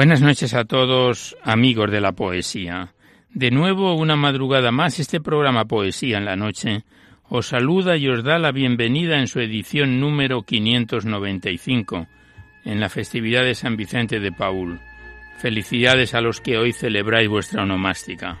Buenas noches a todos, amigos de la poesía. De nuevo, una madrugada más, este programa Poesía en la Noche os saluda y os da la bienvenida en su edición número 595, en la festividad de San Vicente de Paul. Felicidades a los que hoy celebráis vuestra onomástica.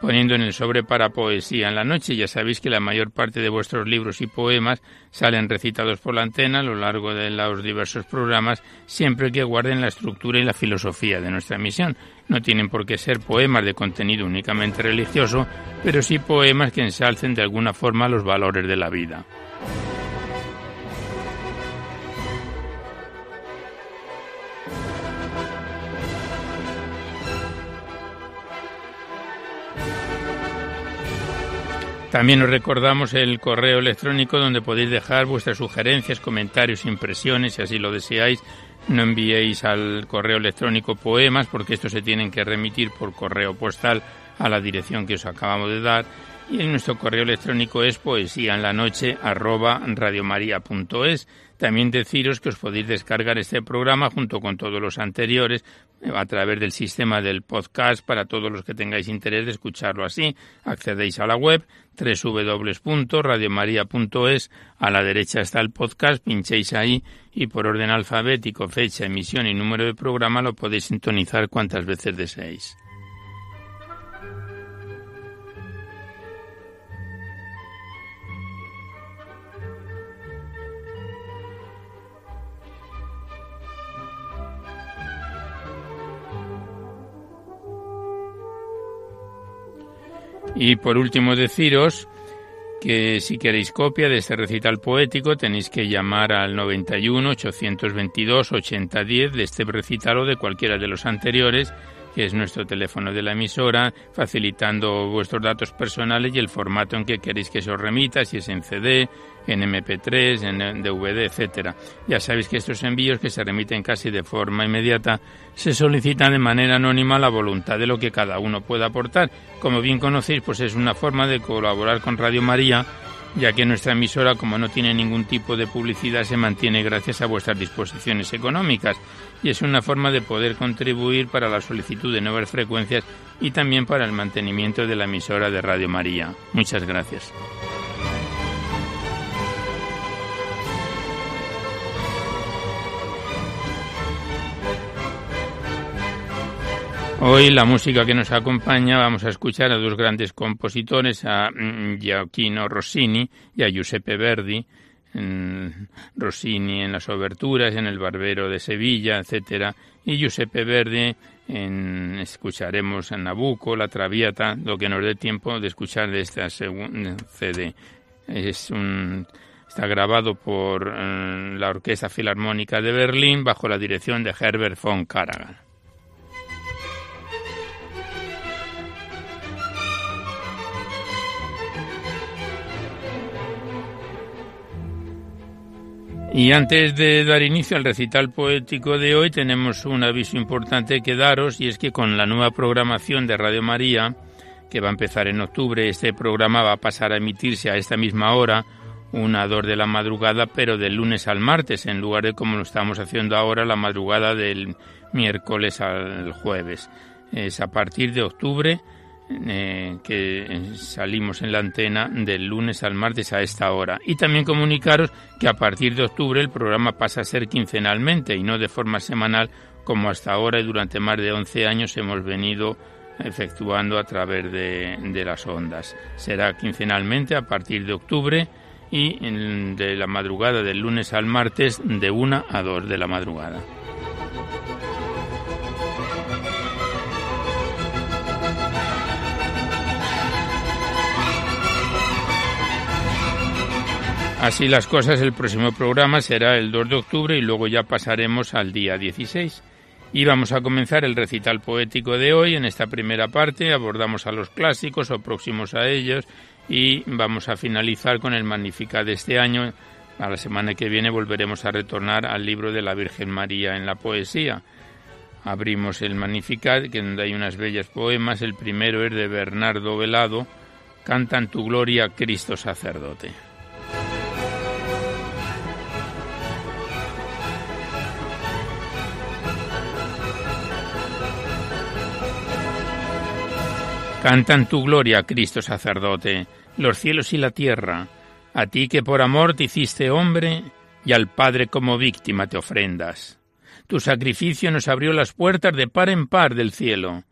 poniendo en el sobre para poesía en la noche. Ya sabéis que la mayor parte de vuestros libros y poemas salen recitados por la antena a lo largo de los diversos programas, siempre que guarden la estructura y la filosofía de nuestra misión. No tienen por qué ser poemas de contenido únicamente religioso, pero sí poemas que ensalcen de alguna forma los valores de la vida. También os recordamos el correo electrónico donde podéis dejar vuestras sugerencias, comentarios, impresiones, si así lo deseáis. No enviéis al correo electrónico poemas porque estos se tienen que remitir por correo postal a la dirección que os acabamos de dar. Y en nuestro correo electrónico es poesía en la noche. También deciros que os podéis descargar este programa junto con todos los anteriores a través del sistema del podcast para todos los que tengáis interés de escucharlo así. Accedéis a la web www.radiomaria.es. A la derecha está el podcast, pinchéis ahí y por orden alfabético, fecha, emisión y número de programa lo podéis sintonizar cuantas veces deseéis. Y por último deciros que si queréis copia de este recital poético tenéis que llamar al 91 822 8010 de este recital o de cualquiera de los anteriores que es nuestro teléfono de la emisora, facilitando vuestros datos personales y el formato en que queréis que se os remita, si es en CD, en MP3, en DVD, etcétera. Ya sabéis que estos envíos que se remiten casi de forma inmediata se solicitan de manera anónima la voluntad de lo que cada uno pueda aportar. Como bien conocéis, pues es una forma de colaborar con Radio María ya que nuestra emisora, como no tiene ningún tipo de publicidad, se mantiene gracias a vuestras disposiciones económicas y es una forma de poder contribuir para la solicitud de nuevas frecuencias y también para el mantenimiento de la emisora de Radio María. Muchas gracias. Hoy la música que nos acompaña vamos a escuchar a dos grandes compositores, a mm, Gioacchino Rossini y a Giuseppe Verdi. Rossini en las oberturas, en el Barbero de Sevilla, etcétera, y Giuseppe Verdi en, escucharemos en Nabucco, La Traviata, lo que nos dé tiempo de escuchar de esta segunda CD. Es un, está grabado por eh, la Orquesta Filarmónica de Berlín bajo la dirección de Herbert von Karajan. Y antes de dar inicio al recital poético de hoy, tenemos un aviso importante que daros, y es que con la nueva programación de Radio María, que va a empezar en octubre, este programa va a pasar a emitirse a esta misma hora, una a dos de la madrugada, pero del lunes al martes, en lugar de como lo estamos haciendo ahora, la madrugada del miércoles al jueves. Es a partir de octubre eh, que salimos en la antena del lunes al martes a esta hora. Y también comunicaros que a partir de octubre el programa pasa a ser quincenalmente y no de forma semanal como hasta ahora y durante más de 11 años hemos venido efectuando a través de, de las ondas. Será quincenalmente a partir de octubre y de la madrugada del lunes al martes de 1 a 2 de la madrugada. Así las cosas, el próximo programa será el 2 de octubre y luego ya pasaremos al día 16. Y vamos a comenzar el recital poético de hoy. En esta primera parte abordamos a los clásicos o próximos a ellos y vamos a finalizar con el Magnificat de este año. A la semana que viene volveremos a retornar al libro de la Virgen María en la poesía. Abrimos el Magnificat, que donde hay unas bellas poemas. El primero es de Bernardo Velado, Cantan tu gloria, Cristo sacerdote. Cantan tu gloria, Cristo sacerdote, los cielos y la tierra, a ti que por amor te hiciste hombre y al Padre como víctima te ofrendas. Tu sacrificio nos abrió las puertas de par en par del cielo.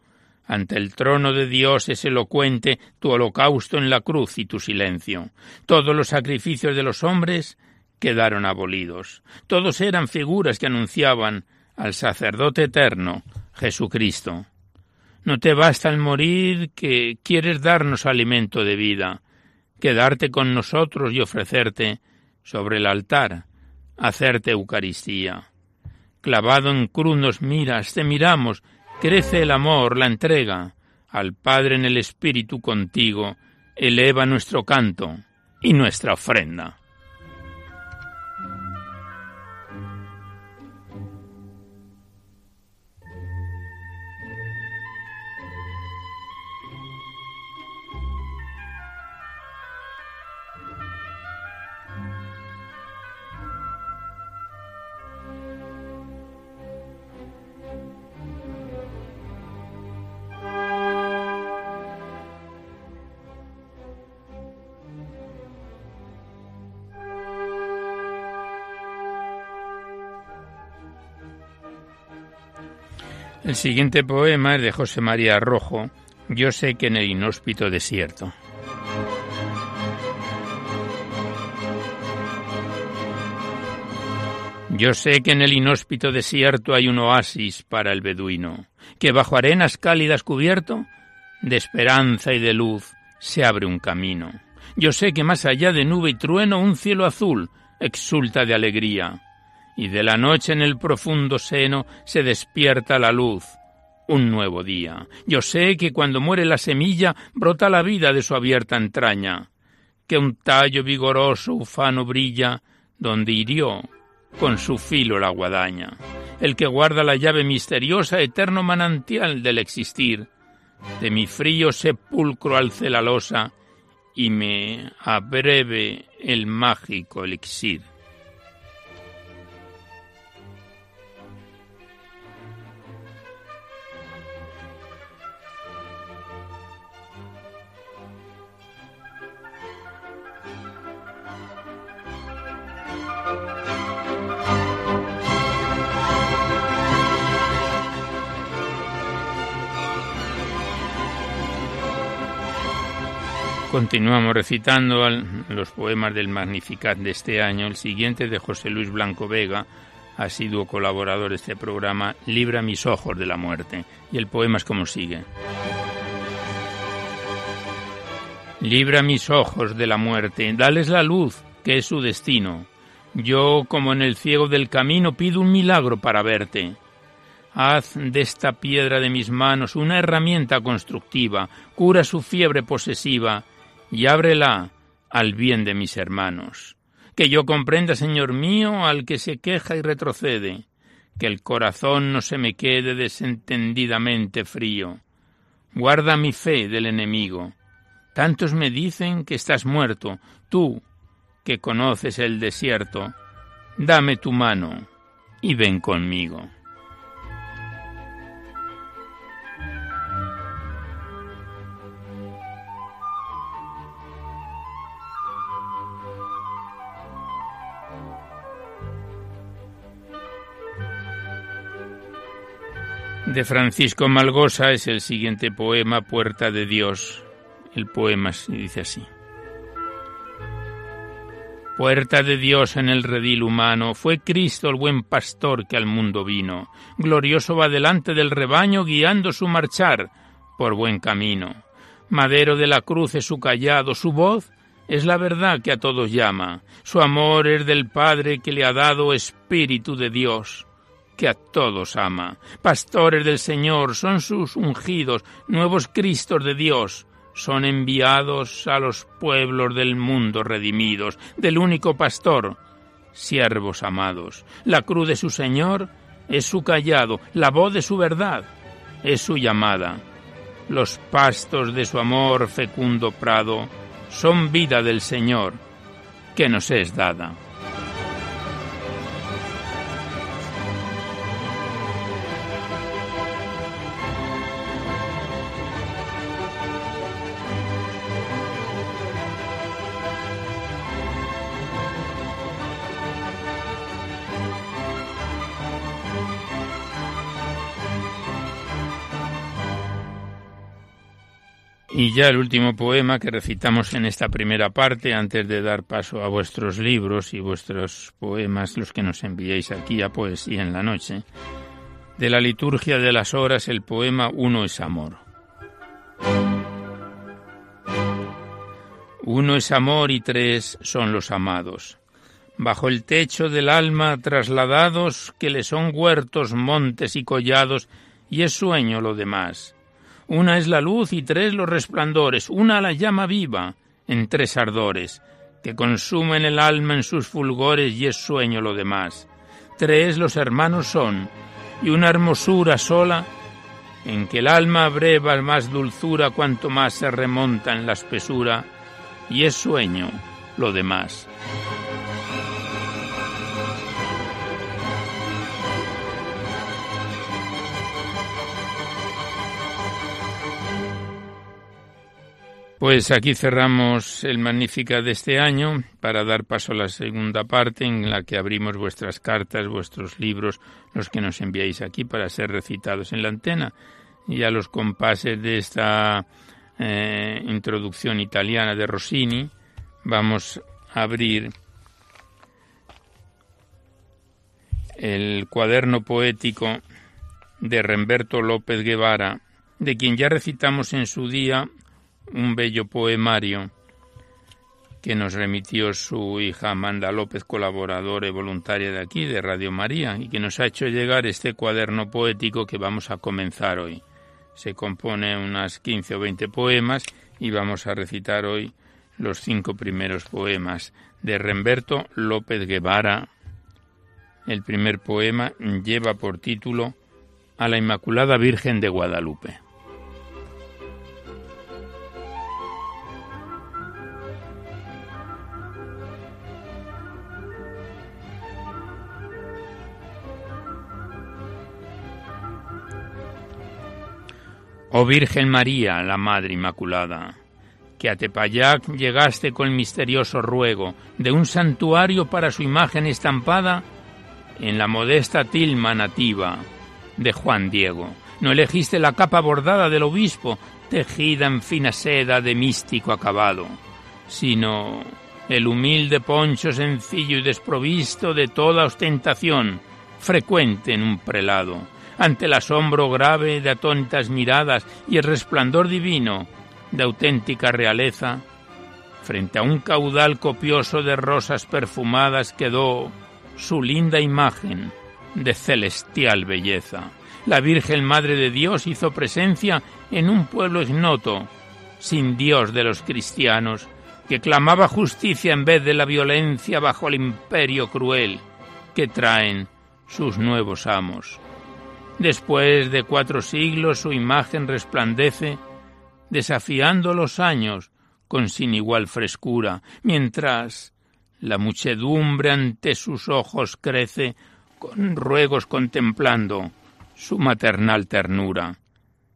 Ante el trono de Dios es elocuente tu holocausto en la cruz y tu silencio. Todos los sacrificios de los hombres quedaron abolidos. Todos eran figuras que anunciaban al sacerdote eterno, Jesucristo. No te basta el morir que quieres darnos alimento de vida, quedarte con nosotros y ofrecerte sobre el altar, hacerte Eucaristía. Clavado en cruz nos miras, te miramos, crece el amor, la entrega. Al Padre en el Espíritu contigo, eleva nuestro canto y nuestra ofrenda. El siguiente poema es de José María Rojo, Yo sé que en el inhóspito desierto. Yo sé que en el inhóspito desierto hay un oasis para el beduino, que bajo arenas cálidas cubierto, de esperanza y de luz, se abre un camino. Yo sé que más allá de nube y trueno un cielo azul exulta de alegría, y de la noche en el profundo seno se despierta la luz, un nuevo día. Yo sé que cuando muere la semilla brota la vida de su abierta entraña, que un tallo vigoroso ufano brilla donde hirió con su filo la guadaña, el que guarda la llave misteriosa, eterno manantial del existir. De mi frío sepulcro alce la losa y me abreve el mágico elixir. Continuamos recitando los poemas del Magnificat de este año. El siguiente de José Luis Blanco Vega, asiduo colaborador de este programa, Libra mis ojos de la muerte. Y el poema es como sigue. Libra mis ojos de la muerte, dales la luz, que es su destino. Yo, como en el ciego del camino, pido un milagro para verte. Haz de esta piedra de mis manos una herramienta constructiva, cura su fiebre posesiva y ábrela al bien de mis hermanos. Que yo comprenda, Señor mío, al que se queja y retrocede, que el corazón no se me quede desentendidamente frío. Guarda mi fe del enemigo. Tantos me dicen que estás muerto, tú, que conoces el desierto. Dame tu mano y ven conmigo. De Francisco Malgosa es el siguiente poema, Puerta de Dios. El poema dice así. Puerta de Dios en el redil humano, fue Cristo el buen pastor que al mundo vino. Glorioso va delante del rebaño guiando su marchar por buen camino. Madero de la cruz es su callado, su voz es la verdad que a todos llama. Su amor es del Padre que le ha dado Espíritu de Dios que a todos ama. Pastores del Señor son sus ungidos, nuevos Cristos de Dios. Son enviados a los pueblos del mundo redimidos, del único pastor, siervos amados. La cruz de su Señor es su callado, la voz de su verdad es su llamada. Los pastos de su amor fecundo prado son vida del Señor que nos es dada. Y ya el último poema que recitamos en esta primera parte, antes de dar paso a vuestros libros y vuestros poemas, los que nos enviéis aquí a Poesía en la Noche, de la liturgia de las horas, el poema Uno es amor. Uno es amor y tres son los amados. Bajo el techo del alma trasladados, que le son huertos, montes y collados, y es sueño lo demás una es la luz y tres los resplandores, una la llama viva en tres ardores, que consumen el alma en sus fulgores y es sueño lo demás. Tres los hermanos son, y una hermosura sola, en que el alma breva más dulzura cuanto más se remonta en la espesura, y es sueño lo demás. Pues aquí cerramos el Magnífica de este año para dar paso a la segunda parte en la que abrimos vuestras cartas, vuestros libros, los que nos enviáis aquí para ser recitados en la antena. Y a los compases de esta eh, introducción italiana de Rossini vamos a abrir el cuaderno poético de Remberto López Guevara, de quien ya recitamos en su día un bello poemario que nos remitió su hija Amanda López, colaboradora y voluntaria de aquí, de Radio María, y que nos ha hecho llegar este cuaderno poético que vamos a comenzar hoy. Se compone unas 15 o 20 poemas y vamos a recitar hoy los cinco primeros poemas de Remberto López Guevara. El primer poema lleva por título A la Inmaculada Virgen de Guadalupe. Oh Virgen María, la Madre Inmaculada, que a Tepayac llegaste con misterioso ruego de un santuario para su imagen estampada en la modesta tilma nativa de Juan Diego. No elegiste la capa bordada del obispo, tejida en fina seda de místico acabado, sino el humilde poncho sencillo y desprovisto de toda ostentación, frecuente en un prelado, ante el asombro grave de atónitas miradas y el resplandor divino de auténtica realeza, frente a un caudal copioso de rosas perfumadas quedó su linda imagen de celestial belleza. La Virgen Madre de Dios hizo presencia en un pueblo ignoto, sin Dios de los cristianos, que clamaba justicia en vez de la violencia bajo el imperio cruel que traen sus nuevos amos. Después de cuatro siglos su imagen resplandece, desafiando los años con sin igual frescura, mientras la muchedumbre ante sus ojos crece con ruegos contemplando su maternal ternura.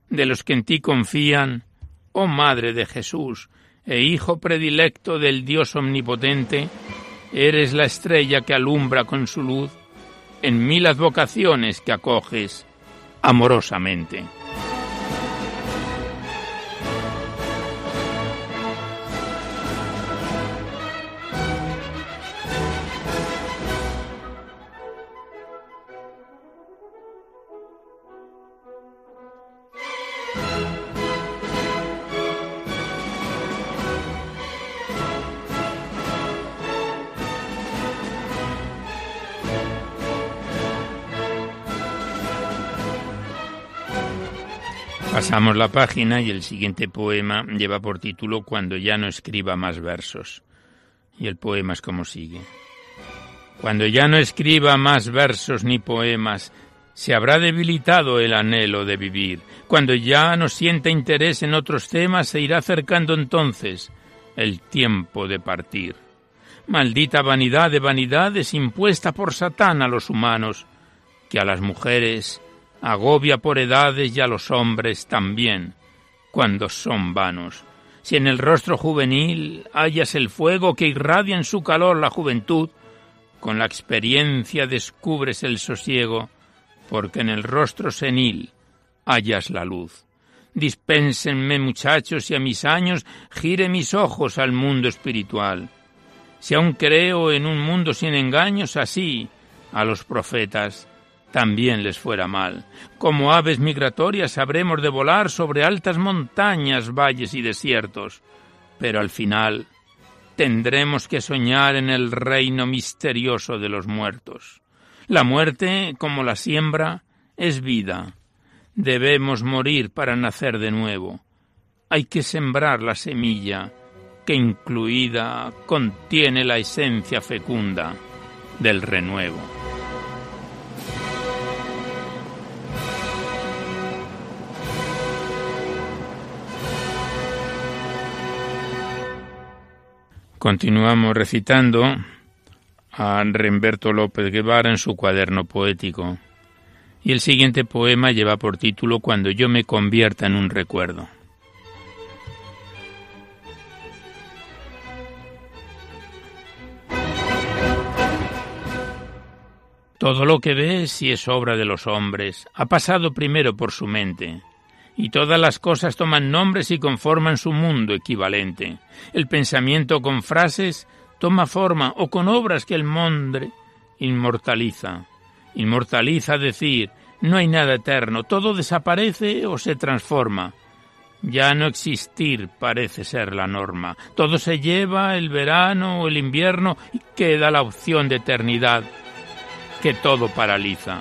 De los que en ti confían, oh Madre de Jesús, e Hijo predilecto del Dios omnipotente, eres la estrella que alumbra con su luz en mil advocaciones que acoges amorosamente. Pasamos la página y el siguiente poema lleva por título Cuando ya no escriba más versos. Y el poema es como sigue. Cuando ya no escriba más versos ni poemas, se habrá debilitado el anhelo de vivir. Cuando ya no sienta interés en otros temas, se irá acercando entonces el tiempo de partir. Maldita vanidad de vanidades impuesta por Satán a los humanos, que a las mujeres agobia por edades y a los hombres también, cuando son vanos. Si en el rostro juvenil hallas el fuego que irradia en su calor la juventud, con la experiencia descubres el sosiego, porque en el rostro senil hallas la luz. Dispénsenme, muchachos, y a mis años gire mis ojos al mundo espiritual. Si aún creo en un mundo sin engaños, así a los profetas también les fuera mal. Como aves migratorias habremos de volar sobre altas montañas, valles y desiertos, pero al final tendremos que soñar en el reino misterioso de los muertos. La muerte, como la siembra, es vida. Debemos morir para nacer de nuevo. Hay que sembrar la semilla, que incluida contiene la esencia fecunda del renuevo. Continuamos recitando a Remberto López Guevara en su cuaderno poético. Y el siguiente poema lleva por título Cuando yo me convierta en un recuerdo. Todo lo que ves, si es obra de los hombres, ha pasado primero por su mente, y todas las cosas toman nombres y conforman su mundo equivalente. El pensamiento con frases toma forma o con obras que el mondre inmortaliza. Inmortaliza decir, no hay nada eterno, todo desaparece o se transforma. Ya no existir parece ser la norma. Todo se lleva el verano o el invierno y queda la opción de eternidad que todo paraliza.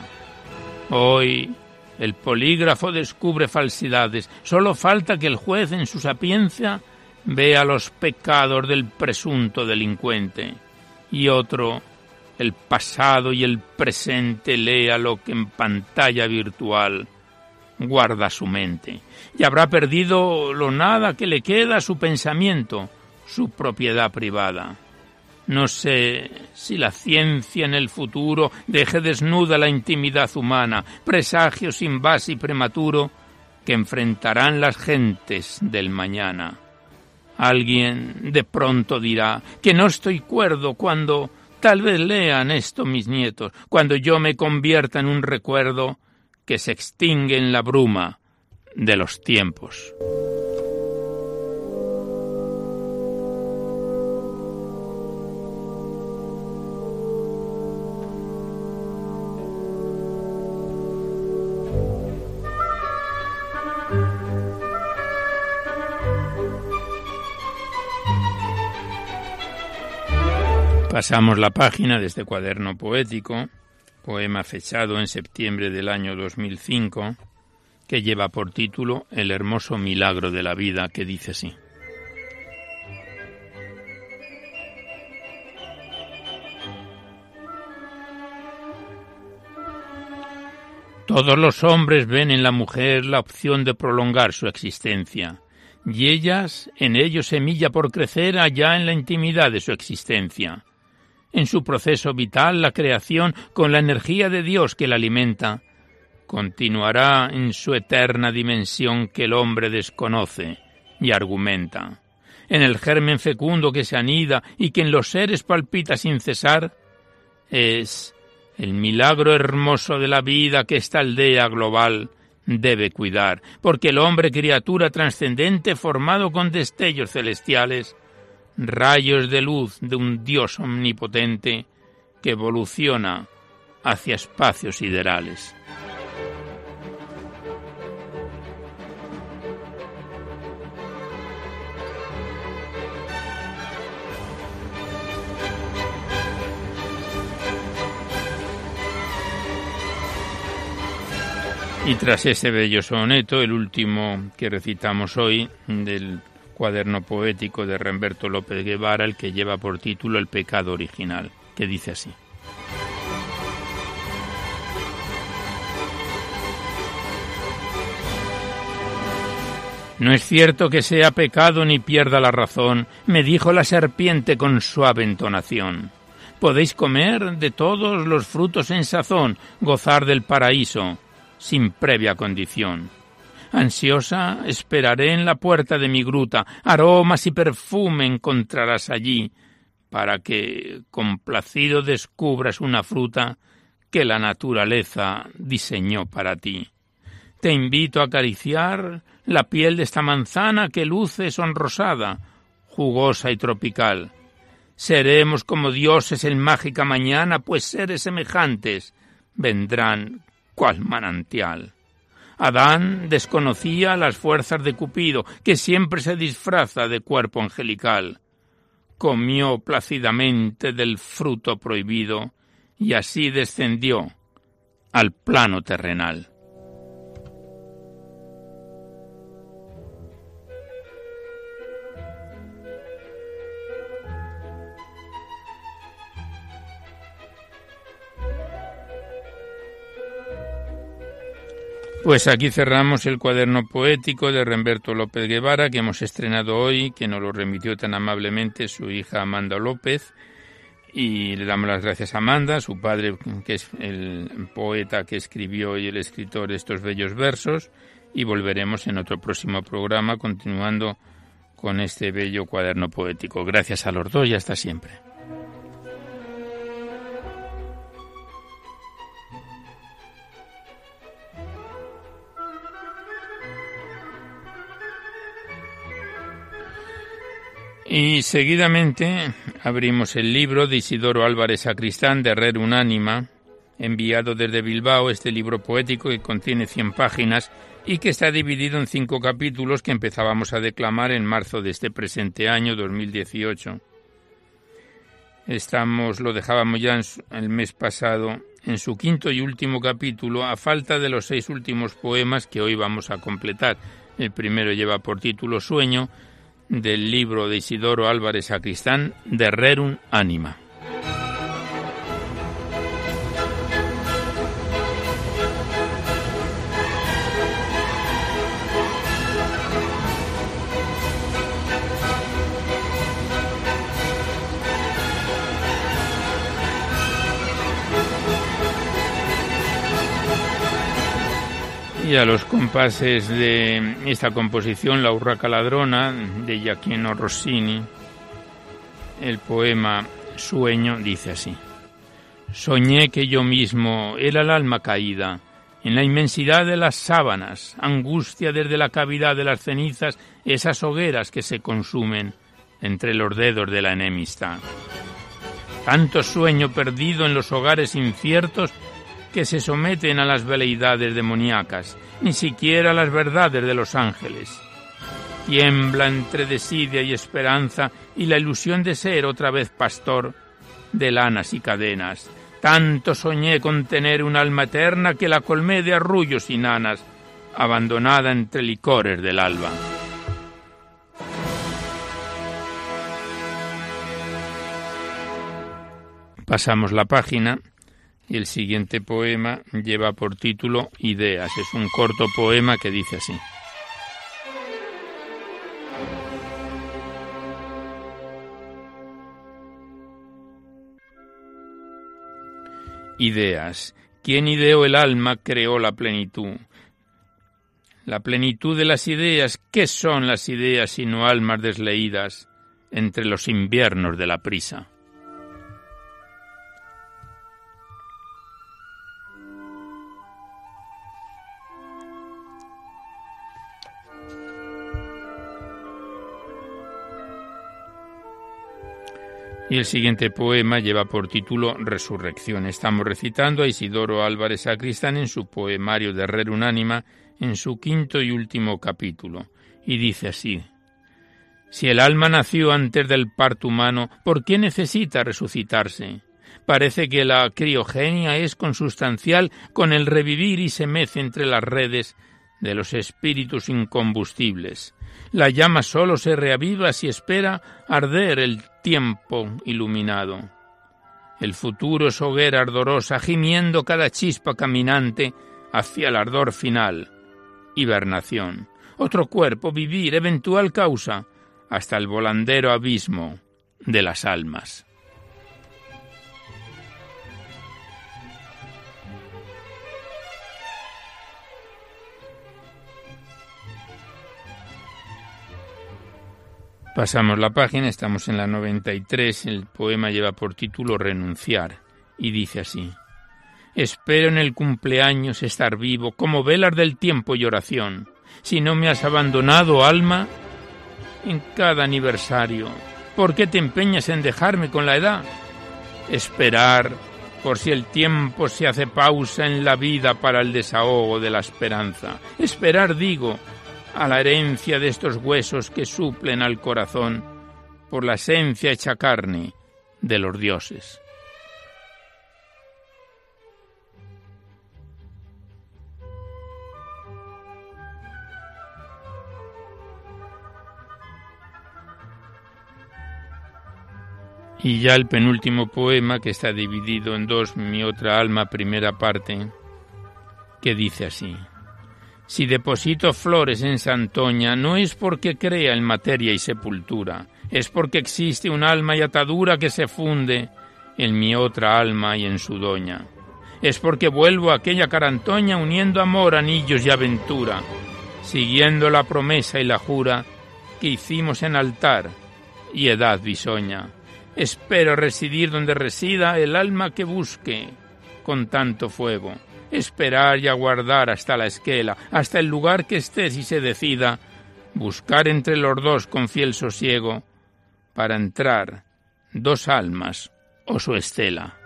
Hoy el polígrafo descubre falsidades. Solo falta que el juez en su sapiencia vea los pecados del presunto delincuente. Y otro, el pasado y el presente lea lo que en pantalla virtual guarda su mente. Y habrá perdido lo nada que le queda a su pensamiento, su propiedad privada. No sé si la ciencia en el futuro deje desnuda la intimidad humana, presagio sin base y prematuro que enfrentarán las gentes del mañana. Alguien de pronto dirá que no estoy cuerdo cuando tal vez lean esto mis nietos, cuando yo me convierta en un recuerdo que se extingue en la bruma de los tiempos. Pasamos la página de este cuaderno poético, poema fechado en septiembre del año 2005, que lleva por título El hermoso milagro de la vida, que dice así. Todos los hombres ven en la mujer la opción de prolongar su existencia, y ellas en ello semilla por crecer allá en la intimidad de su existencia en su proceso vital la creación con la energía de Dios que la alimenta, continuará en su eterna dimensión que el hombre desconoce y argumenta. En el germen fecundo que se anida y que en los seres palpita sin cesar, es el milagro hermoso de la vida que esta aldea global debe cuidar, porque el hombre criatura trascendente formado con destellos celestiales, rayos de luz de un Dios omnipotente que evoluciona hacia espacios siderales. Y tras ese bello soneto, el último que recitamos hoy, del cuaderno poético de Remberto López Guevara, el que lleva por título El pecado original, que dice así. No es cierto que sea pecado ni pierda la razón, me dijo la serpiente con suave entonación. Podéis comer de todos los frutos en sazón, gozar del paraíso, sin previa condición. Ansiosa esperaré en la puerta de mi gruta, aromas y perfume encontrarás allí, para que, complacido, descubras una fruta que la naturaleza diseñó para ti. Te invito a acariciar la piel de esta manzana que luce sonrosada, jugosa y tropical. Seremos como dioses en mágica mañana, pues seres semejantes vendrán cual manantial. Adán desconocía las fuerzas de Cupido, que siempre se disfraza de cuerpo angelical. Comió plácidamente del fruto prohibido y así descendió al plano terrenal. Pues aquí cerramos el cuaderno poético de Remberto López Guevara que hemos estrenado hoy, que nos lo remitió tan amablemente su hija Amanda López. Y le damos las gracias a Amanda, su padre, que es el poeta que escribió y el escritor estos bellos versos. Y volveremos en otro próximo programa continuando con este bello cuaderno poético. Gracias a los dos y hasta siempre. Y seguidamente abrimos el libro de Isidoro Álvarez Sacristán de Rer Unánima, enviado desde Bilbao, este libro poético que contiene 100 páginas y que está dividido en cinco capítulos que empezábamos a declamar en marzo de este presente año 2018. Estamos, lo dejábamos ya el mes pasado en su quinto y último capítulo, a falta de los seis últimos poemas que hoy vamos a completar. El primero lleva por título Sueño, del libro de Isidoro Álvarez Sacristán de Rerum Anima. Y a los compases de esta composición, La Urraca Ladrona, de Giacchino Rossini, el poema Sueño dice así. Soñé que yo mismo era el alma caída, en la inmensidad de las sábanas, angustia desde la cavidad de las cenizas, esas hogueras que se consumen entre los dedos de la enemistad. Tanto sueño perdido en los hogares inciertos que se someten a las veleidades demoníacas, ni siquiera a las verdades de los ángeles. Tiembla entre desidia y esperanza y la ilusión de ser otra vez pastor de lanas y cadenas. Tanto soñé con tener un alma eterna que la colmé de arrullos y nanas, abandonada entre licores del alba. Pasamos la página y el siguiente poema lleva por título Ideas. Es un corto poema que dice así. Ideas. ¿Quién ideó el alma creó la plenitud? La plenitud de las ideas, ¿qué son las ideas sino almas desleídas entre los inviernos de la prisa? Y el siguiente poema lleva por título Resurrección. Estamos recitando a Isidoro Álvarez Sacristán en su poemario de Rer Unánima, en su quinto y último capítulo. Y dice así: Si el alma nació antes del parto humano, ¿por qué necesita resucitarse? Parece que la criogenia es consustancial con el revivir y se mece entre las redes de los espíritus incombustibles. La llama sólo se reaviva si espera arder el tiempo iluminado. El futuro es hoguera ardorosa, gimiendo cada chispa caminante hacia el ardor final. Hibernación. Otro cuerpo, vivir, eventual causa, hasta el volandero abismo de las almas. Pasamos la página, estamos en la 93, el poema lleva por título Renunciar y dice así. Espero en el cumpleaños estar vivo, como velas del tiempo y oración. Si no me has abandonado, alma, en cada aniversario, ¿por qué te empeñas en dejarme con la edad? Esperar, por si el tiempo se hace pausa en la vida para el desahogo de la esperanza. Esperar, digo, a la herencia de estos huesos que suplen al corazón por la esencia hecha carne de los dioses. Y ya el penúltimo poema, que está dividido en dos, mi otra alma, primera parte, que dice así. Si deposito flores en Santoña, no es porque crea en materia y sepultura, es porque existe un alma y atadura que se funde en mi otra alma y en su doña. Es porque vuelvo a aquella carantoña uniendo amor, anillos y aventura, siguiendo la promesa y la jura que hicimos en altar y edad bisoña. Espero residir donde resida el alma que busque con tanto fuego esperar y aguardar hasta la esquela, hasta el lugar que estés y se decida, buscar entre los dos con fiel sosiego, para entrar dos almas o su estela.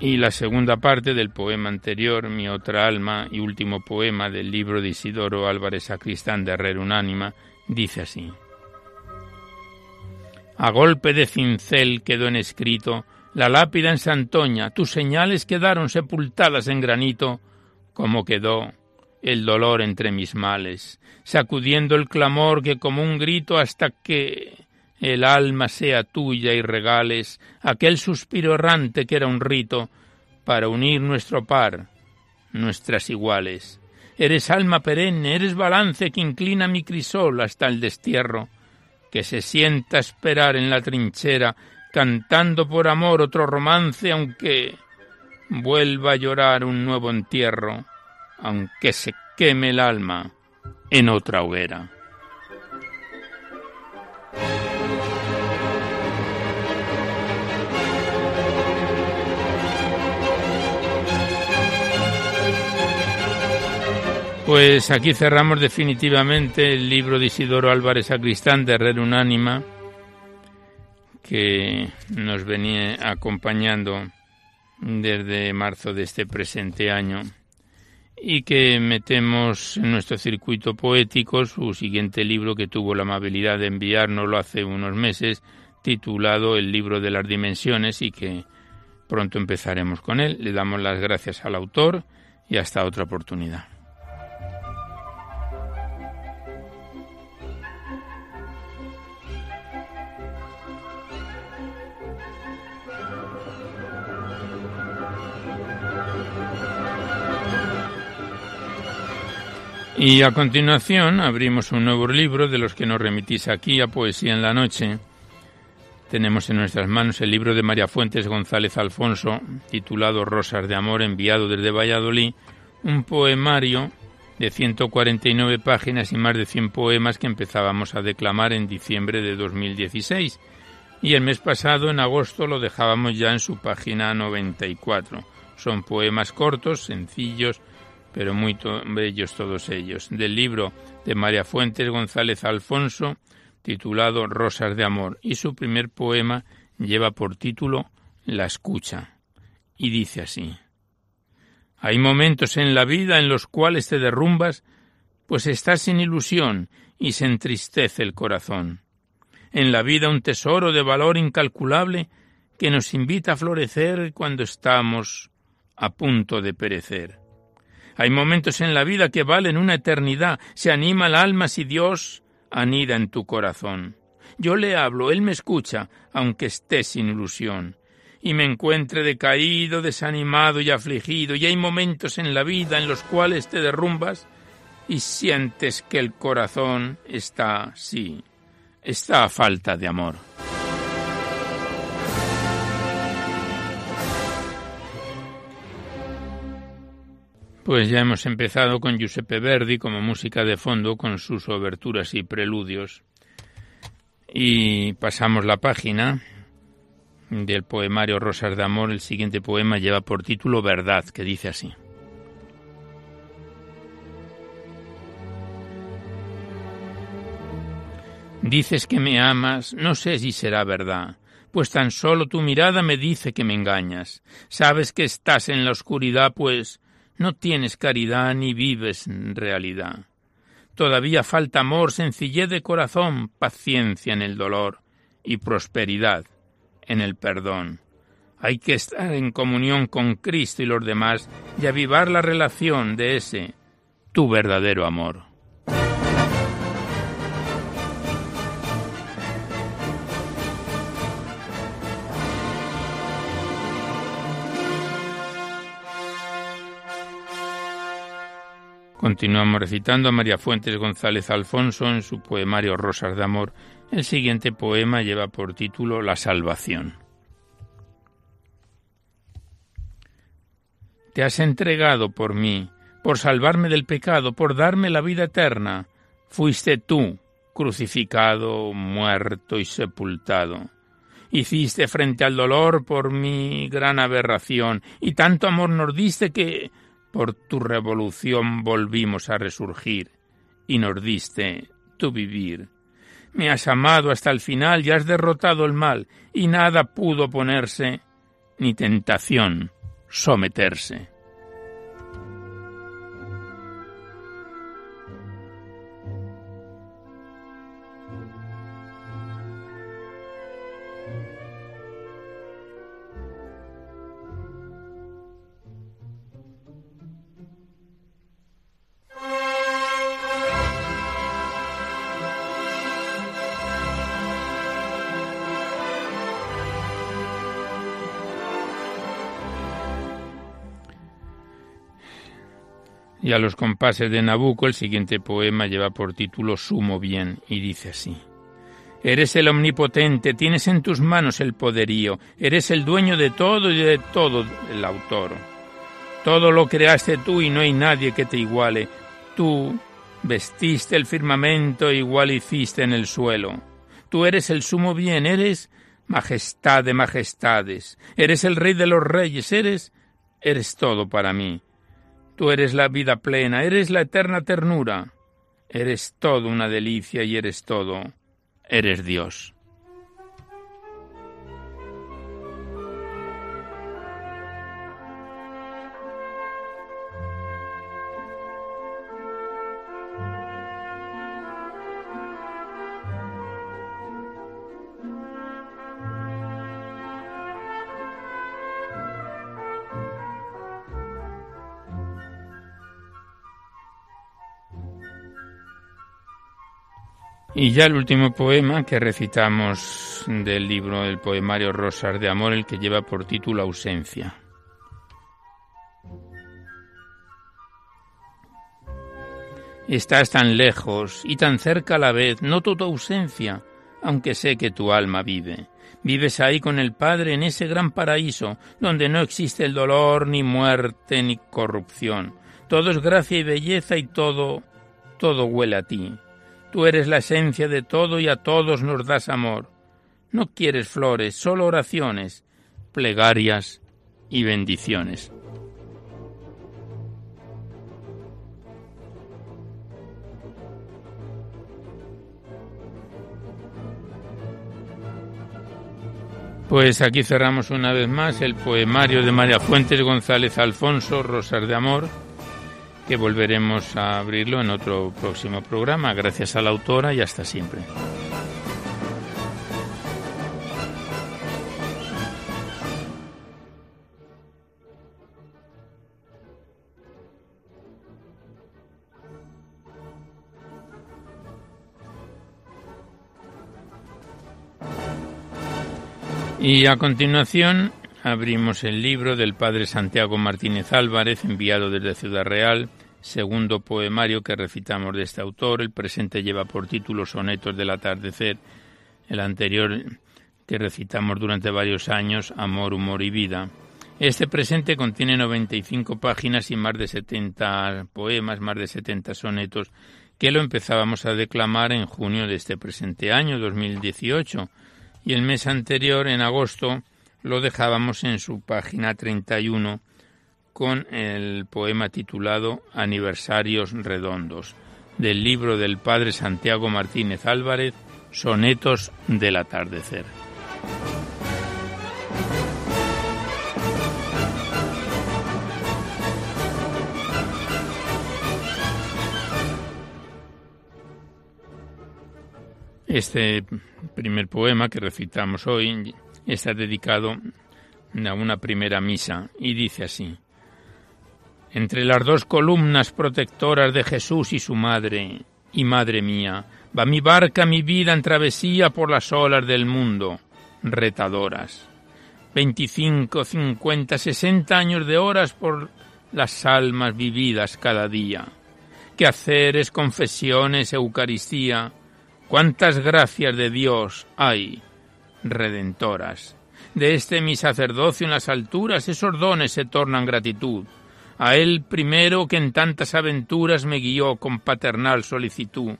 Y la segunda parte del poema anterior, Mi otra alma, y último poema del libro de Isidoro Álvarez Sacristán de Herrera Unánima, dice así. A golpe de cincel quedó en escrito la lápida en Santoña, tus señales quedaron sepultadas en granito, como quedó el dolor entre mis males, sacudiendo el clamor que como un grito hasta que el alma sea tuya y regales aquel suspiro errante que era un rito para unir nuestro par, nuestras iguales. Eres alma perenne, eres balance que inclina mi crisol hasta el destierro, que se sienta esperar en la trinchera cantando por amor otro romance, aunque vuelva a llorar un nuevo entierro, aunque se queme el alma en otra hoguera. Pues aquí cerramos definitivamente el libro de Isidoro Álvarez Sacristán de Red Unánima, que nos venía acompañando desde marzo de este presente año y que metemos en nuestro circuito poético su siguiente libro que tuvo la amabilidad de enviárnoslo hace unos meses, titulado El libro de las dimensiones y que pronto empezaremos con él. Le damos las gracias al autor y hasta otra oportunidad. Y a continuación abrimos un nuevo libro de los que nos remitís aquí a Poesía en la Noche. Tenemos en nuestras manos el libro de María Fuentes González Alfonso, titulado Rosas de Amor, enviado desde Valladolid, un poemario de 149 páginas y más de 100 poemas que empezábamos a declamar en diciembre de 2016. Y el mes pasado, en agosto, lo dejábamos ya en su página 94. Son poemas cortos, sencillos, pero muy bellos todos ellos, del libro de María Fuentes González Alfonso, titulado Rosas de Amor, y su primer poema lleva por título La escucha, y dice así. Hay momentos en la vida en los cuales te derrumbas, pues estás sin ilusión y se entristece el corazón. En la vida un tesoro de valor incalculable que nos invita a florecer cuando estamos a punto de perecer. Hay momentos en la vida que valen una eternidad. Se anima el alma si Dios anida en tu corazón. Yo le hablo, Él me escucha, aunque esté sin ilusión. Y me encuentre decaído, desanimado y afligido. Y hay momentos en la vida en los cuales te derrumbas y sientes que el corazón está, sí, está a falta de amor. Pues ya hemos empezado con Giuseppe Verdi como música de fondo con sus oberturas y preludios. Y pasamos la página del poemario Rosas de Amor. El siguiente poema lleva por título Verdad, que dice así. Dices que me amas, no sé si será verdad, pues tan solo tu mirada me dice que me engañas. Sabes que estás en la oscuridad, pues no tienes caridad ni vives en realidad. Todavía falta amor, sencillez de corazón, paciencia en el dolor y prosperidad en el perdón. Hay que estar en comunión con Cristo y los demás y avivar la relación de ese, tu verdadero amor. Continuamos recitando a María Fuentes González Alfonso en su poemario Rosas de Amor. El siguiente poema lleva por título La Salvación. Te has entregado por mí, por salvarme del pecado, por darme la vida eterna. Fuiste tú, crucificado, muerto y sepultado. Hiciste frente al dolor por mi gran aberración, y tanto amor nos diste que por tu revolución volvimos a resurgir y nos diste tu vivir. Me has amado hasta el final y has derrotado el mal, y nada pudo ponerse, ni tentación someterse. Y a los compases de Nabucco el siguiente poema lleva por título Sumo bien y dice así. Eres el omnipotente, tienes en tus manos el poderío, eres el dueño de todo y de todo el autor. Todo lo creaste tú y no hay nadie que te iguale. Tú vestiste el firmamento e igual hiciste en el suelo. Tú eres el sumo bien, eres majestad de majestades, eres el rey de los reyes, eres, eres todo para mí. Tú eres la vida plena, eres la eterna ternura, eres todo una delicia y eres todo eres Dios. Y ya el último poema que recitamos del libro del poemario Rosas de Amor, el que lleva por título Ausencia. Estás tan lejos y tan cerca a la vez, noto tu ausencia, aunque sé que tu alma vive. Vives ahí con el Padre en ese gran paraíso, donde no existe el dolor, ni muerte, ni corrupción. Todo es gracia y belleza y todo, todo huele a ti. Tú eres la esencia de todo y a todos nos das amor. No quieres flores, solo oraciones, plegarias y bendiciones. Pues aquí cerramos una vez más el poemario de María Fuentes González Alfonso, Rosas de Amor, que volveremos a abrirlo en otro próximo programa. Gracias a la autora y hasta siempre. Y a continuación abrimos el libro del padre Santiago Martínez Álvarez, enviado desde Ciudad Real, segundo poemario que recitamos de este autor. El presente lleva por título Sonetos del atardecer. El anterior que recitamos durante varios años, Amor, Humor y Vida. Este presente contiene 95 páginas y más de 70 poemas, más de 70 sonetos, que lo empezábamos a declamar en junio de este presente año, 2018. Y el mes anterior, en agosto, lo dejábamos en su página 31 con el poema titulado Aniversarios Redondos, del libro del padre Santiago Martínez Álvarez, Sonetos del Atardecer. Este primer poema que recitamos hoy está dedicado a una primera misa y dice así. Entre las dos columnas protectoras de Jesús y su madre, y madre mía, va mi barca, mi vida en travesía por las olas del mundo, retadoras. Veinticinco, cincuenta, sesenta años de horas por las almas vividas cada día. Qué haceres, confesiones, Eucaristía, cuántas gracias de Dios hay redentoras. De este mi sacerdocio en las alturas esos dones se tornan gratitud. A él primero que en tantas aventuras me guió con paternal solicitud,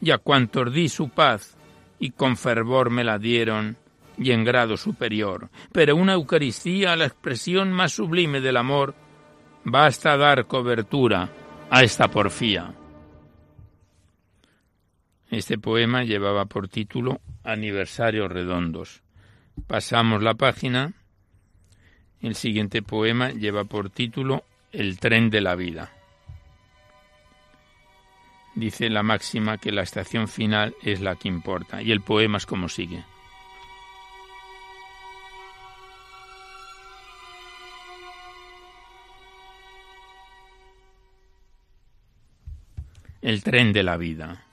y a cuantos di su paz y con fervor me la dieron, y en grado superior. Pero una Eucaristía, la expresión más sublime del amor, basta dar cobertura a esta porfía. Este poema llevaba por título Aniversarios Redondos. Pasamos la página. El siguiente poema lleva por título El tren de la vida. Dice la máxima que la estación final es la que importa y el poema es como sigue. El tren de la vida.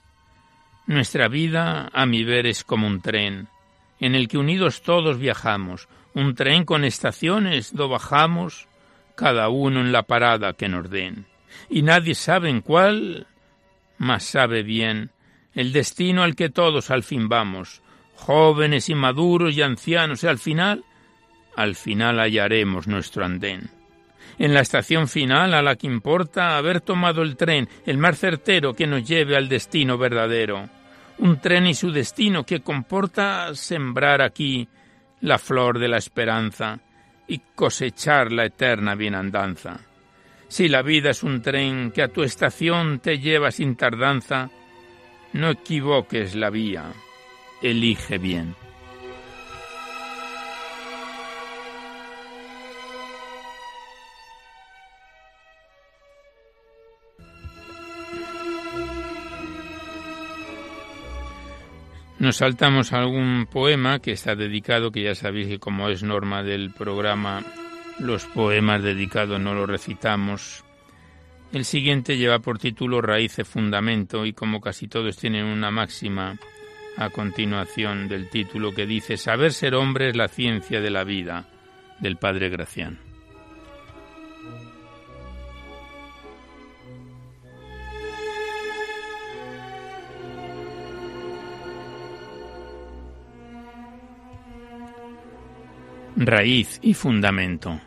Nuestra vida, a mi ver, es como un tren, en el que unidos todos viajamos, un tren con estaciones do bajamos, cada uno en la parada que nos den. Y nadie sabe en cuál, mas sabe bien el destino al que todos al fin vamos, jóvenes y maduros y ancianos, y al final, al final hallaremos nuestro andén. En la estación final a la que importa haber tomado el tren, el más certero que nos lleve al destino verdadero. Un tren y su destino que comporta sembrar aquí la flor de la esperanza y cosechar la eterna bienandanza. Si la vida es un tren que a tu estación te lleva sin tardanza, no equivoques la vía, elige bien. Nos saltamos algún poema que está dedicado, que ya sabéis que como es norma del programa, los poemas dedicados no los recitamos el siguiente lleva por título Raíz y Fundamento y como casi todos tienen una máxima a continuación del título que dice Saber ser hombre es la ciencia de la vida del Padre Gracián. Raíz y fundamento.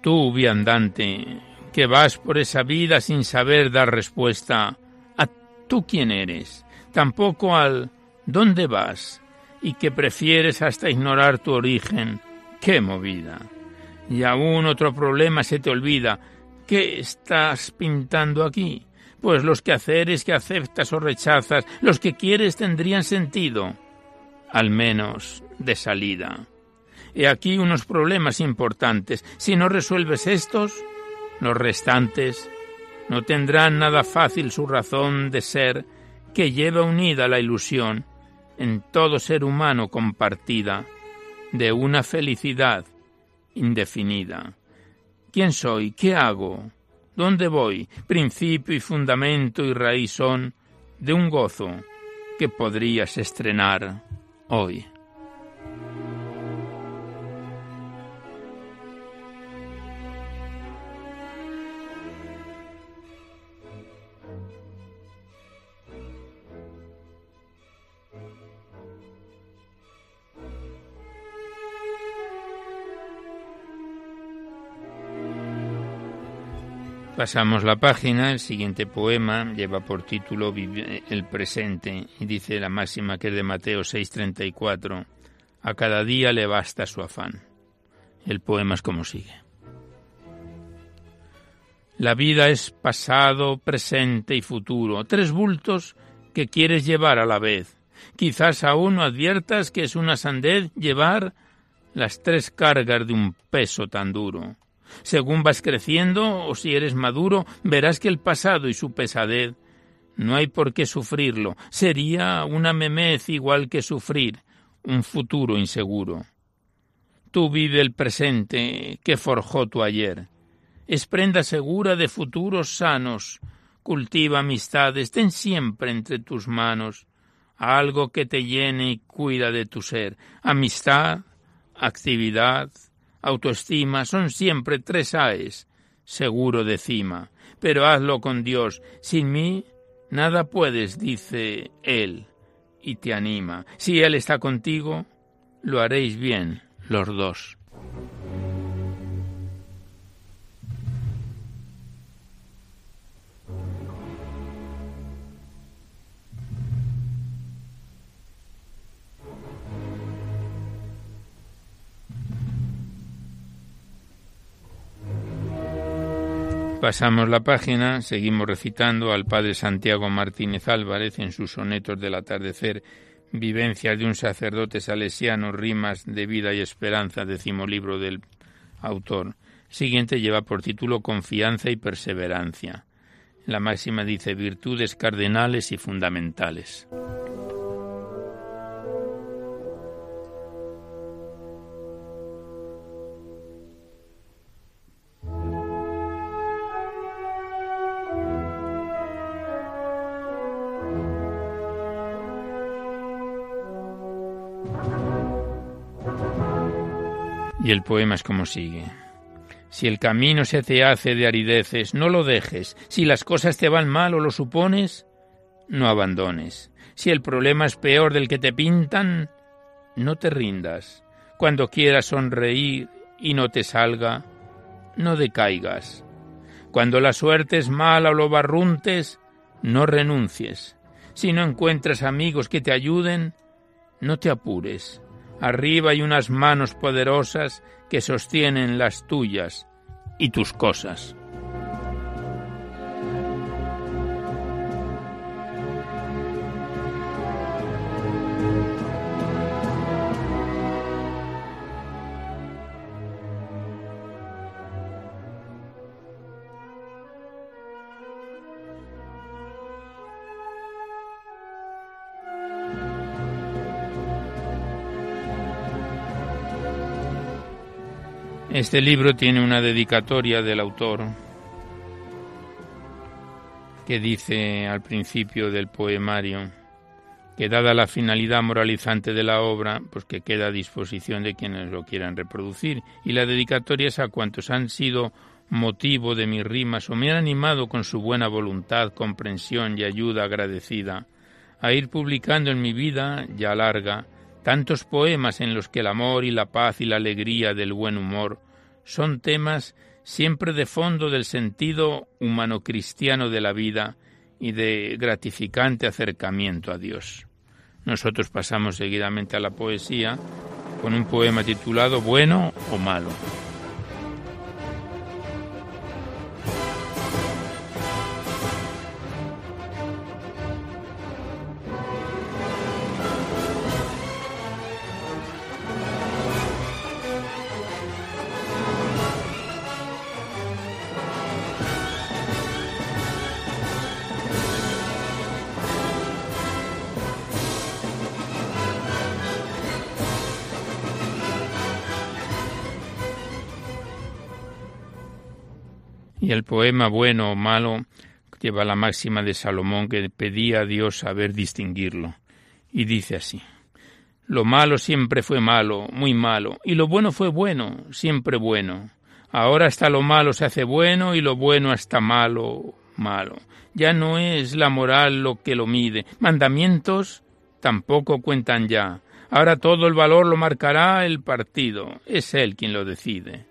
Tú, viandante, que vas por esa vida sin saber dar respuesta a tú quién eres, tampoco al dónde vas, y que prefieres hasta ignorar tu origen. ¡Qué movida! Y aún otro problema se te olvida. ¿Qué estás pintando aquí? Pues los quehaceres que aceptas o rechazas, los que quieres tendrían sentido, al menos de salida. He aquí unos problemas importantes. Si no resuelves estos, los restantes no tendrán nada fácil su razón de ser que lleva unida la ilusión en todo ser humano compartida de una felicidad indefinida. ¿Quién soy? ¿Qué hago? ¿Dónde voy? Principio y fundamento y raíz son de un gozo que podrías estrenar hoy. Pasamos la página, el siguiente poema lleva por título El presente y dice la máxima que es de Mateo 6:34, a cada día le basta su afán. El poema es como sigue. La vida es pasado, presente y futuro, tres bultos que quieres llevar a la vez. Quizás aún no adviertas que es una sandez llevar las tres cargas de un peso tan duro. Según vas creciendo o si eres maduro, verás que el pasado y su pesadez no hay por qué sufrirlo. Sería una memez igual que sufrir un futuro inseguro. Tú vive el presente que forjó tu ayer. Es prenda segura de futuros sanos. Cultiva amistades, ten siempre entre tus manos algo que te llene y cuida de tu ser. Amistad, actividad, autoestima son siempre tres AES, seguro de cima. Pero hazlo con Dios. Sin mí nada puedes, dice Él, y te anima. Si Él está contigo, lo haréis bien los dos. Pasamos la página, seguimos recitando al padre Santiago Martínez Álvarez en sus sonetos del atardecer, Vivencias de un sacerdote salesiano, rimas de vida y esperanza, décimo libro del autor. Siguiente lleva por título Confianza y perseverancia. La máxima dice virtudes cardenales y fundamentales. Y el poema es como sigue. Si el camino se te hace de arideces, no lo dejes. Si las cosas te van mal o lo supones, no abandones. Si el problema es peor del que te pintan, no te rindas. Cuando quieras sonreír y no te salga, no decaigas. Cuando la suerte es mala o lo barruntes, no renuncies. Si no encuentras amigos que te ayuden, no te apures. Arriba hay unas manos poderosas que sostienen las tuyas y tus cosas. Este libro tiene una dedicatoria del autor que dice al principio del poemario que dada la finalidad moralizante de la obra, pues que queda a disposición de quienes lo quieran reproducir. Y la dedicatoria es a cuantos han sido motivo de mis rimas o me han animado con su buena voluntad, comprensión y ayuda agradecida a ir publicando en mi vida, ya larga, tantos poemas en los que el amor y la paz y la alegría del buen humor son temas siempre de fondo del sentido humano cristiano de la vida y de gratificante acercamiento a Dios. Nosotros pasamos seguidamente a la poesía con un poema titulado Bueno o Malo. Y el poema bueno o malo lleva la máxima de Salomón que pedía a Dios saber distinguirlo. Y dice así, lo malo siempre fue malo, muy malo, y lo bueno fue bueno, siempre bueno. Ahora hasta lo malo se hace bueno y lo bueno hasta malo, malo. Ya no es la moral lo que lo mide. Mandamientos tampoco cuentan ya. Ahora todo el valor lo marcará el partido. Es él quien lo decide.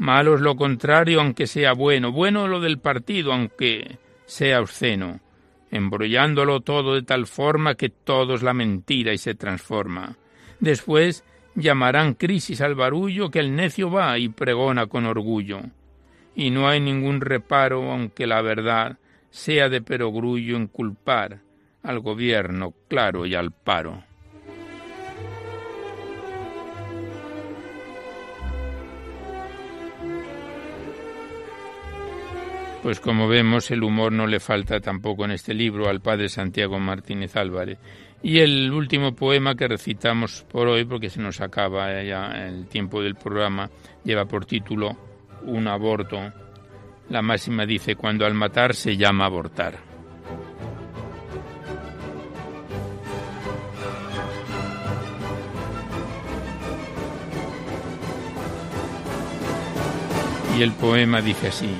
Malo es lo contrario aunque sea bueno, bueno lo del partido aunque sea obsceno, embrollándolo todo de tal forma que todo es la mentira y se transforma. Después llamarán crisis al barullo que el necio va y pregona con orgullo. Y no hay ningún reparo aunque la verdad sea de perogrullo en culpar al gobierno claro y al paro. Pues como vemos, el humor no le falta tampoco en este libro al padre Santiago Martínez Álvarez. Y el último poema que recitamos por hoy, porque se nos acaba ya el tiempo del programa, lleva por título Un aborto. La máxima dice, cuando al matar se llama abortar. Y el poema dice así.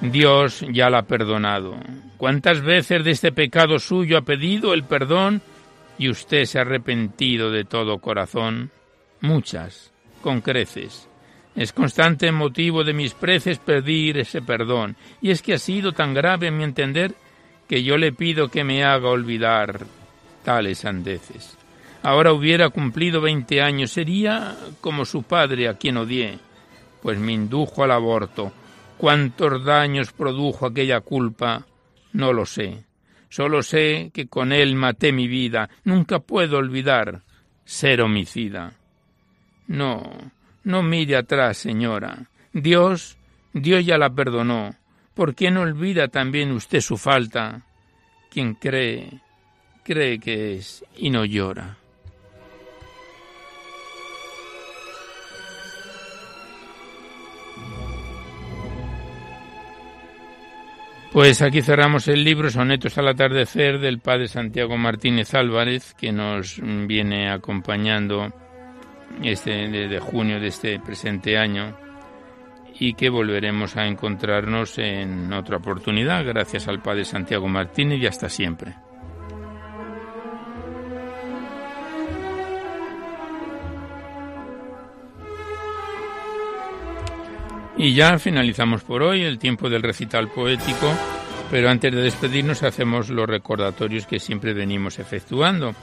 Dios ya la ha perdonado. ¿Cuántas veces de este pecado suyo ha pedido el perdón y usted se ha arrepentido de todo corazón? Muchas, con creces. Es constante motivo de mis preces pedir ese perdón, y es que ha sido tan grave en mi entender que yo le pido que me haga olvidar tales andeces. Ahora hubiera cumplido veinte años, sería como su padre a quien odié, pues me indujo al aborto, Cuántos daños produjo aquella culpa, no lo sé. Solo sé que con él maté mi vida. Nunca puedo olvidar ser homicida. No, no mire atrás, señora. Dios, Dios ya la perdonó. ¿Por qué no olvida también usted su falta? Quien cree, cree que es y no llora. Pues aquí cerramos el libro Sonetos al atardecer del padre Santiago Martínez Álvarez, que nos viene acompañando este, desde junio de este presente año y que volveremos a encontrarnos en otra oportunidad. Gracias al padre Santiago Martínez y hasta siempre. Y ya finalizamos por hoy el tiempo del recital poético, pero antes de despedirnos hacemos los recordatorios que siempre venimos efectuando,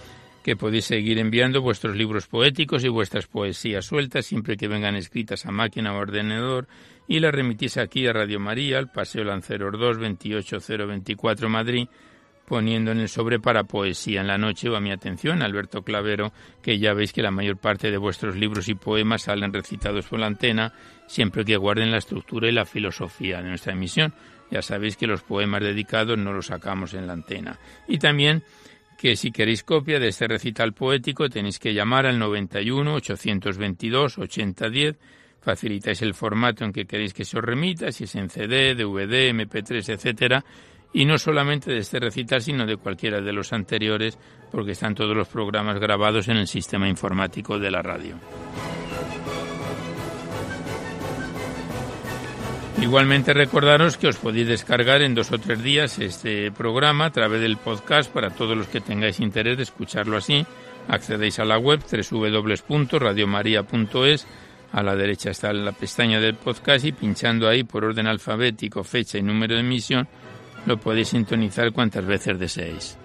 que podéis seguir enviando vuestros libros poéticos y vuestras poesías sueltas siempre que vengan escritas a máquina o ordenador y las remitís aquí a Radio María, al Paseo Lanceros 2, 28024 Madrid, poniendo en el sobre para poesía en la noche o a mi atención, Alberto Clavero, que ya veis que la mayor parte de vuestros libros y poemas salen recitados por la antena, siempre que guarden la estructura y la filosofía de nuestra emisión. Ya sabéis que los poemas dedicados no los sacamos en la antena. Y también que si queréis copia de este recital poético tenéis que llamar al 91 822 8010 facilitáis el formato en que queréis que se os remita, si es en CD, DVD, MP3, etcétera, y no solamente de este recital, sino de cualquiera de los anteriores, porque están todos los programas grabados en el sistema informático de la radio. Igualmente recordaros que os podéis descargar en dos o tres días este programa a través del podcast para todos los que tengáis interés de escucharlo así. Accedéis a la web www.radiomaria.es. A la derecha está la pestaña del podcast y pinchando ahí por orden alfabético, fecha y número de emisión lo podéis sintonizar cuantas veces deseéis.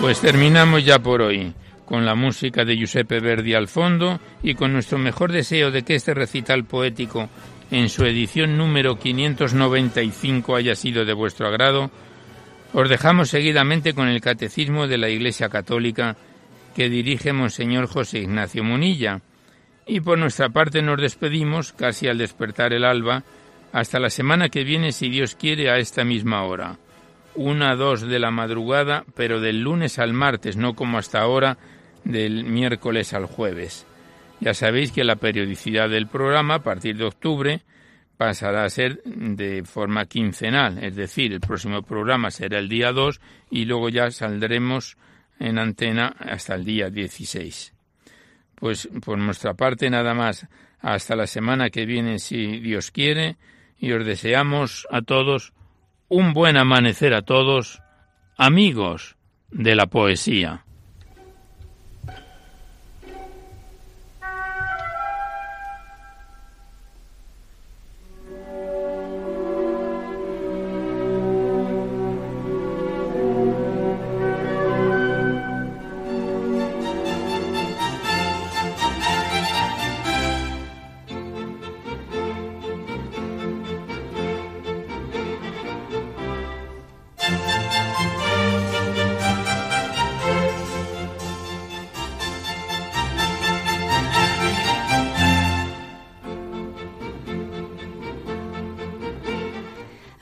Pues terminamos ya por hoy, con la música de Giuseppe Verdi al fondo y con nuestro mejor deseo de que este recital poético en su edición número 595 haya sido de vuestro agrado, os dejamos seguidamente con el Catecismo de la Iglesia Católica que dirige Monseñor José Ignacio Munilla. Y por nuestra parte nos despedimos, casi al despertar el alba, hasta la semana que viene, si Dios quiere, a esta misma hora. Una, dos de la madrugada, pero del lunes al martes, no como hasta ahora, del miércoles al jueves. Ya sabéis que la periodicidad del programa, a partir de octubre, pasará a ser de forma quincenal, es decir, el próximo programa será el día 2 y luego ya saldremos en antena hasta el día 16. Pues por nuestra parte nada más, hasta la semana que viene si Dios quiere y os deseamos a todos un buen amanecer a todos, amigos de la poesía.